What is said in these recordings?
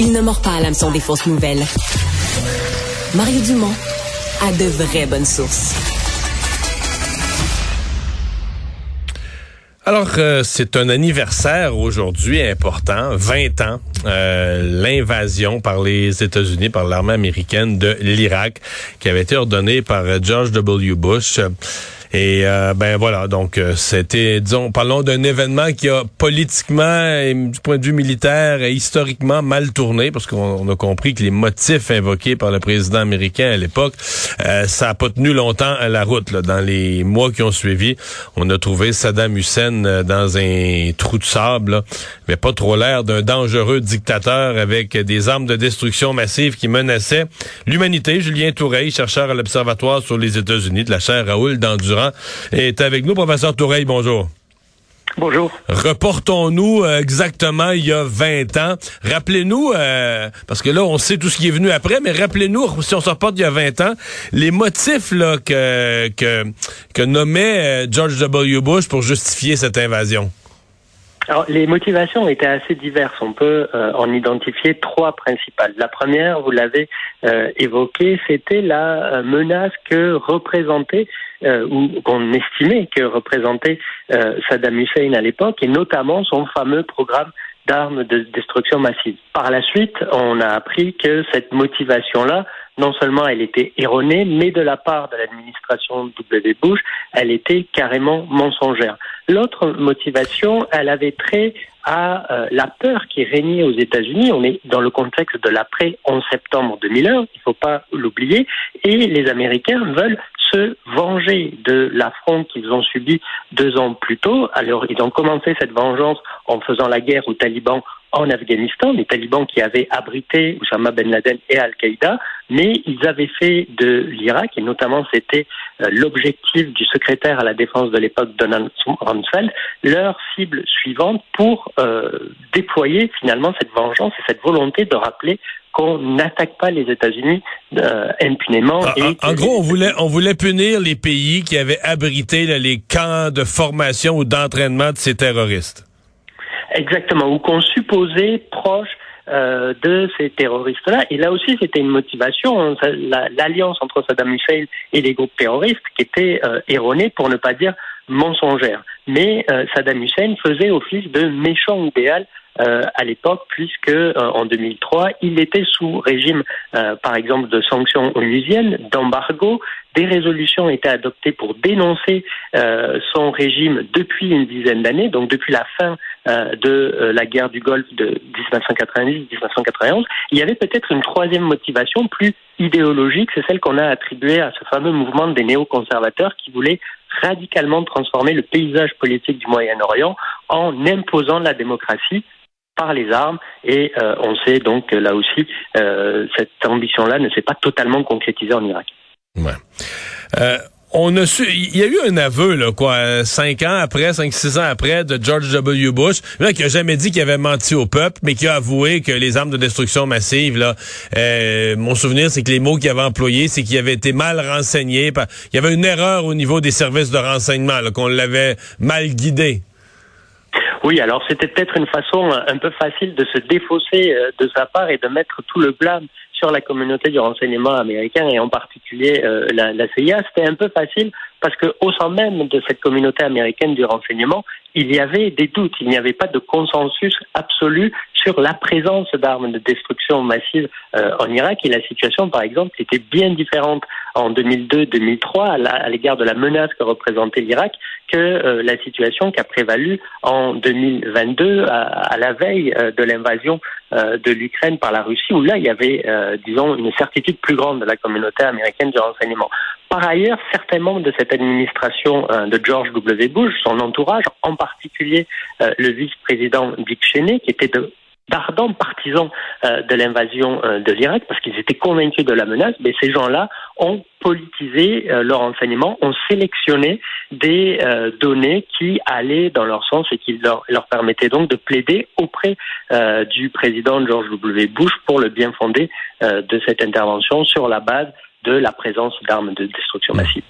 Il ne mord pas à l'hameçon des fausses nouvelles. Mario Dumont a de vraies bonnes sources. Alors, euh, c'est un anniversaire aujourd'hui important, 20 ans, euh, l'invasion par les États-Unis, par l'armée américaine de l'Irak, qui avait été ordonnée par George W. Bush. Et euh, ben voilà, donc euh, c'était, disons, parlons d'un événement qui a politiquement et du point de vue militaire et historiquement mal tourné, parce qu'on a compris que les motifs invoqués par le président américain à l'époque, euh, ça a pas tenu longtemps à la route. Là. Dans les mois qui ont suivi, on a trouvé Saddam Hussein dans un trou de sable, mais pas trop l'air d'un dangereux dictateur avec des armes de destruction massive qui menaçaient l'humanité. Julien Toureil, chercheur à l'Observatoire sur les États-Unis de la chaire Raoul d'Endurance est avec nous. Professeur Toureille, bonjour. Bonjour. Reportons-nous euh, exactement il y a 20 ans. Rappelez-nous, euh, parce que là, on sait tout ce qui est venu après, mais rappelez-nous, si on se reporte il y a 20 ans, les motifs là, que, que, que nommait euh, George W. Bush pour justifier cette invasion. Alors, les motivations étaient assez diverses. On peut en identifier trois principales. La première, vous l'avez évoqué, c'était la menace que représentait euh, ou qu'on estimait que représentait euh, Saddam Hussein à l'époque, et notamment son fameux programme d'armes de destruction massive. Par la suite, on a appris que cette motivation-là, non seulement elle était erronée, mais de la part de l'administration W. Bush, elle était carrément mensongère. L'autre motivation, elle avait trait à euh, la peur qui régnait aux États-Unis. On est dans le contexte de l'après 11 septembre 2001, il ne faut pas l'oublier, et les Américains veulent se venger de l'affront qu'ils ont subi deux ans plus tôt. Alors, ils ont commencé cette vengeance en faisant la guerre aux talibans en Afghanistan, les talibans qui avaient abrité Oussama Ben Laden et Al-Qaïda, mais ils avaient fait de l'Irak, et notamment c'était euh, l'objectif du secrétaire à la défense de l'époque, Donald Rumsfeld, leur cible suivante pour euh, déployer finalement cette vengeance et cette volonté de rappeler qu'on n'attaque pas les États-Unis euh, impunément. Ah, en, gros, on voulait, on voulait punir les pays qui avaient abrité les camps de formation ou d'entraînement de ces terroristes. Exactement, ou qu'on supposait proche euh, de ces terroristes-là. Et là aussi, c'était une motivation, hein, l'alliance entre Saddam Hussein et les groupes terroristes qui était euh, erronée, pour ne pas dire mensongère. Mais euh, Saddam Hussein faisait office de méchant idéal euh, à l'époque, puisque euh, en 2003, il était sous régime, euh, par exemple, de sanctions onusiennes, d'embargo. Des résolutions étaient adoptées pour dénoncer son régime depuis une dizaine d'années, donc depuis la fin de la guerre du Golfe de 1990-1991. Il y avait peut-être une troisième motivation plus idéologique, c'est celle qu'on a attribuée à ce fameux mouvement des néoconservateurs qui voulait radicalement transformer le paysage politique du Moyen-Orient en imposant la démocratie par les armes et euh, on sait donc que là aussi euh, cette ambition-là ne s'est pas totalement concrétisée en Irak. Euh, on a su, il y a eu un aveu, là, quoi, cinq ans après, cinq, six ans après, de George W. Bush, là, qui a jamais dit qu'il avait menti au peuple, mais qui a avoué que les armes de destruction massive, là, mon souvenir, c'est que les mots qu'il avait employés, c'est qu'il avait été mal renseigné. Il y avait une erreur au niveau des services de renseignement, qu'on l'avait mal guidé. Oui, alors c'était peut-être une façon un peu facile de se défausser euh, de sa part et de mettre tout le blâme sur la communauté du renseignement américain et en particulier euh, la, la, CIA. C'était un peu facile parce qu'au sein même de cette communauté américaine du renseignement, il y avait des doutes, il n'y avait pas de consensus absolu sur la présence d'armes de destruction massive euh, en Irak et la situation, par exemple, était bien différente en 2002-2003 à l'égard de la menace que représentait l'Irak que euh, la situation qui a prévalu en 2022 à, la veille euh, de l'invasion de l'Ukraine par la Russie, où là, il y avait, disons, une certitude plus grande de la communauté américaine du renseignement. Par ailleurs, certains membres de cette administration de George W. Bush, son entourage, en particulier le vice-président Dick Cheney, qui était de d'ardents partisans euh, de l'invasion euh, de l'Irak parce qu'ils étaient convaincus de la menace, mais ces gens-là ont politisé euh, leur enseignement, ont sélectionné des données qui allaient dans leur sens et qui leur, leur permettaient donc de plaider auprès du président George W. Bush pour le bien fondé de cette intervention sur la base de la présence d'armes de destruction massive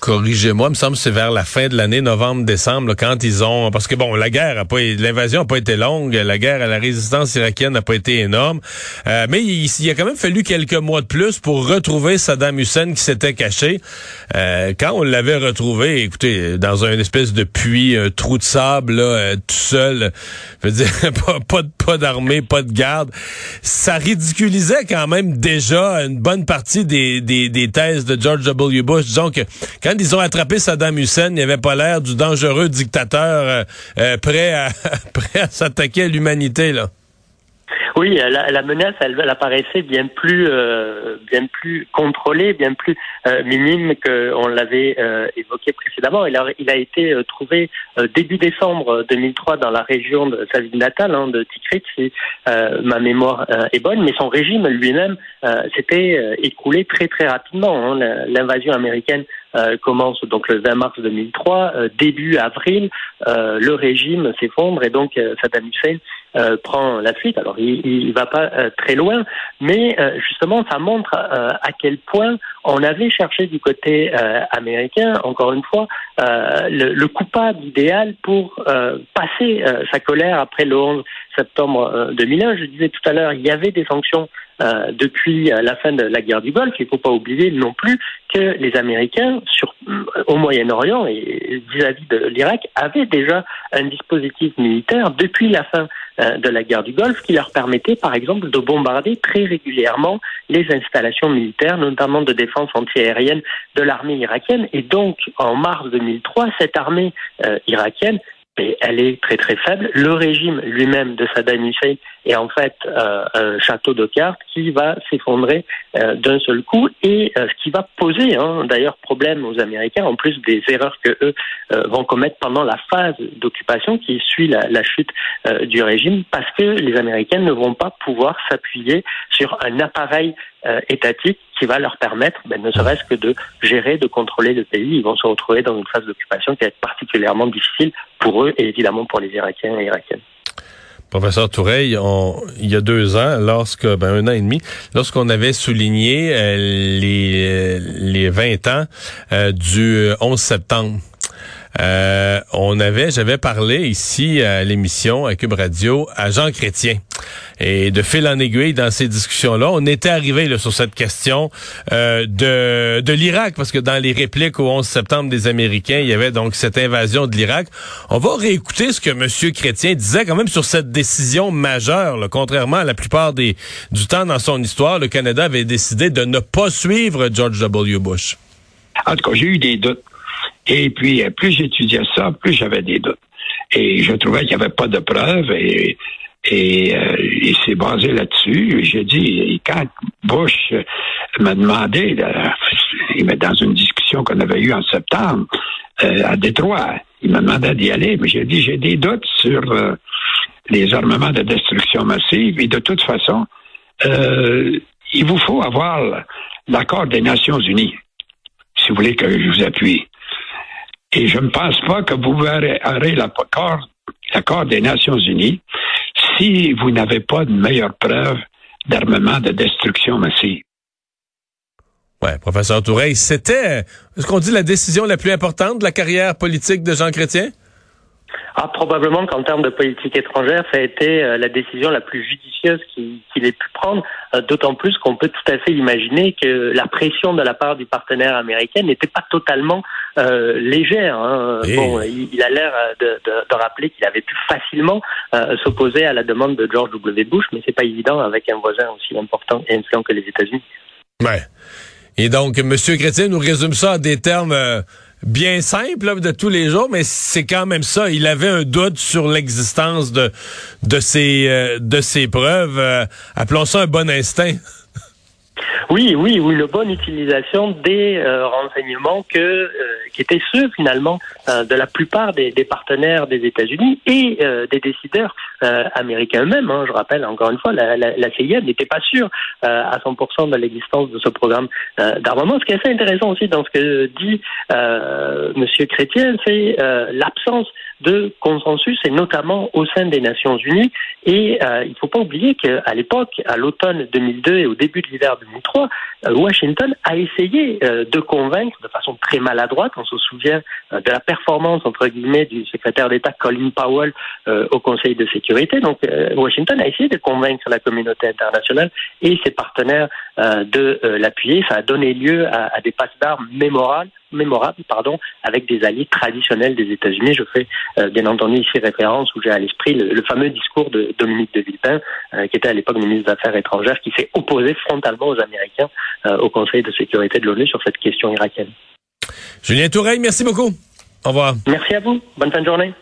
corrigez-moi, me semble que c'est vers la fin de l'année, novembre-décembre, quand ils ont... Parce que, bon, la guerre a pas... L'invasion n'a pas été longue, la guerre à la résistance irakienne n'a pas été énorme, euh, mais il, il, a quand même fallu quelques mois de plus pour retrouver Saddam Hussein qui s'était caché. Euh, quand on l'avait retrouvé, écoutez, dans un espèce de puits, un trou de sable, là, euh, tout seul, je veux dire, pas, pas, pas d'armée, pas de garde, ça ridiculisait quand même déjà une bonne partie des, des, des thèses de George W. Bush. Disons que quand ils ont attrapé Saddam Hussein, il avait pas l'air du dangereux dictateur euh, euh, prêt à s'attaquer à l'humanité là. Oui, la, la menace, elle, elle, apparaissait bien plus, euh, bien plus contrôlée, bien plus euh, minime qu'on l'avait euh, évoqué précédemment. Il a, été euh, trouvé euh, début décembre 2003 dans la région de sa ville natale, hein, de Tikrit, si ma mémoire est bonne, mais son régime lui-même s'était écroulé très très rapidement. Hein. L'invasion américaine commence donc le 20 mars 2003. début avril, le régime s'effondre et donc Saddam Hussein euh, prend la fuite. Alors, il ne va pas euh, très loin, mais euh, justement, ça montre à quel point on avait cherché du côté américain, encore une fois, le, le, coupable idéal pour passer sa colère après le 11 septembre 2001. Je disais tout à l'heure, il y avait des sanctions euh, depuis la fin de la guerre du Golfe. Il ne faut pas oublier non plus que les Américains, sur, au Moyen-Orient et vis-à-vis de l'Irak, avaient déjà un dispositif militaire depuis la fin euh, de la guerre du Golfe qui leur permettait, par exemple, de bombarder très régulièrement les installations militaires, notamment de défense antiaérienne de l'armée irakienne. Et donc, en mars 2003, cette armée euh, irakienne elle est très très faible. Le régime lui-même de Saddam Hussein est en fait euh, un château de cartes qui va s'effondrer euh, d'un seul coup et euh, ce qui va poser hein, d'ailleurs problème aux Américains en plus des erreurs que eux vont commettre pendant la phase d'occupation qui suit la chute du régime parce que les Américains ne vont pas pouvoir s'appuyer sur un appareil étatique qui va leur permettre, ben, ne serait-ce que de gérer, de contrôler le pays. Ils vont se retrouver dans une phase d'occupation qui va être particulièrement difficile pour eux et évidemment pour les Irakiens et Irakiennes. Professeur Toureil, il y a deux ans, lorsque, ben, un an et demi, lorsqu'on avait souligné euh, les, les 20 ans euh, du 11 septembre, euh, on avait, j'avais parlé ici à l'émission à Cube Radio à Jean Chrétien. Et de fil en aiguille dans ces discussions-là, on était arrivé sur cette question euh, de, l'Irak, parce que dans les répliques au 11 septembre des Américains, il y avait donc cette invasion de l'Irak. On va réécouter ce que M. Chrétien disait quand même sur cette décision majeure. Contrairement à la plupart du temps dans son histoire, le Canada avait décidé de ne pas suivre George W. Bush. En tout cas, j'ai eu des doutes et puis, euh, plus j'étudiais ça, plus j'avais des doutes. Et je trouvais qu'il n'y avait pas de preuves et, et euh, il s'est basé là-dessus. J'ai dit, quand Bush m'a demandé, dans une discussion qu'on avait eue en septembre euh, à Détroit, il m'a demandé d'y aller, mais j'ai dit, j'ai des doutes sur les armements de destruction massive et de toute façon, il vous faut avoir l'accord des Nations Unies, si vous voulez que je vous appuie. Et je ne pense pas que vous aurez l'accord des Nations Unies si vous n'avez pas de meilleure preuve d'armement de destruction massive. Oui, professeur Toureil, c'était, ce qu'on dit, la décision la plus importante de la carrière politique de Jean Chrétien? Ah, probablement qu'en termes de politique étrangère, ça a été euh, la décision la plus judicieuse qu'il ait pu prendre, euh, d'autant plus qu'on peut tout à fait imaginer que la pression de la part du partenaire américain n'était pas totalement euh, légère. Hein. Bon, il, a l'air de, de, de, rappeler qu'il avait pu facilement s'opposer à la demande de George W. Bush, mais c'est pas évident avec un voisin aussi important et influent que les États-Unis. Ouais. Et donc, M. Chrétien nous résume ça en des termes bien simple de tous les jours, mais c'est quand même ça. Il avait un doute sur l'existence de de ces euh, de ces preuves. Euh, appelons ça un bon instinct. Oui, oui, oui, une bonne utilisation des euh, renseignements euh, qui étaient ceux finalement euh, de la plupart des, partenaires des États-Unis et des décideurs américains eux-mêmes. Hein. Je rappelle encore une fois, la, la, la CIA n'était pas sûre à 100% de l'existence de ce programme d'armement. Ce qui est assez intéressant aussi dans ce que dit Monsieur Chrétien, c'est l'absence de consensus et notamment au sein des Nations Unies. Et il ne faut pas oublier qu'à l'époque, à l'automne 2002 et au début de l'hiver 2003, Washington a essayé de convaincre de façon très maladroite, on se souvient de la performance entre guillemets du secrétaire d'État Colin Powell au Conseil de sécurité. Donc Washington a essayé de convaincre la communauté internationale et ses partenaires de l'appuyer. Ça a donné lieu à, à des passes d'armes mémorables mémorable, pardon, avec des alliés traditionnels des États-Unis. Je fais euh, bien entendu ici référence où j'ai à l'esprit le, fameux discours de Dominique de Villepin, euh, qui était à l'époque ministre des Affaires étrangères, qui s'est opposé frontalement aux Américains euh, au Conseil de sécurité de l'ONU sur cette question irakienne. Julien Toureille, merci beaucoup. Au revoir. Merci à vous. Bonne fin de journée.